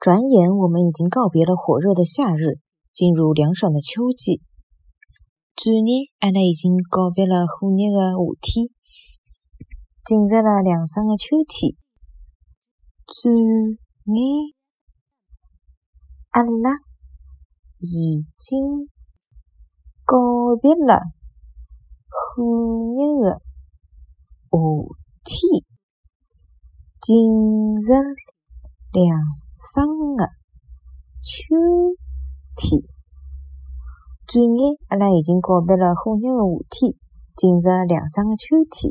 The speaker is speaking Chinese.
转眼我们已经告别了火热的夏日，进入凉爽的秋季。转眼阿拉已经告别了火热的夏天，进入了凉爽的秋天。转眼阿拉已经告别了火热的夏天，进入凉爽的秋天。转眼阿拉已经告别了火热的夏天，进入凉爽的秋天。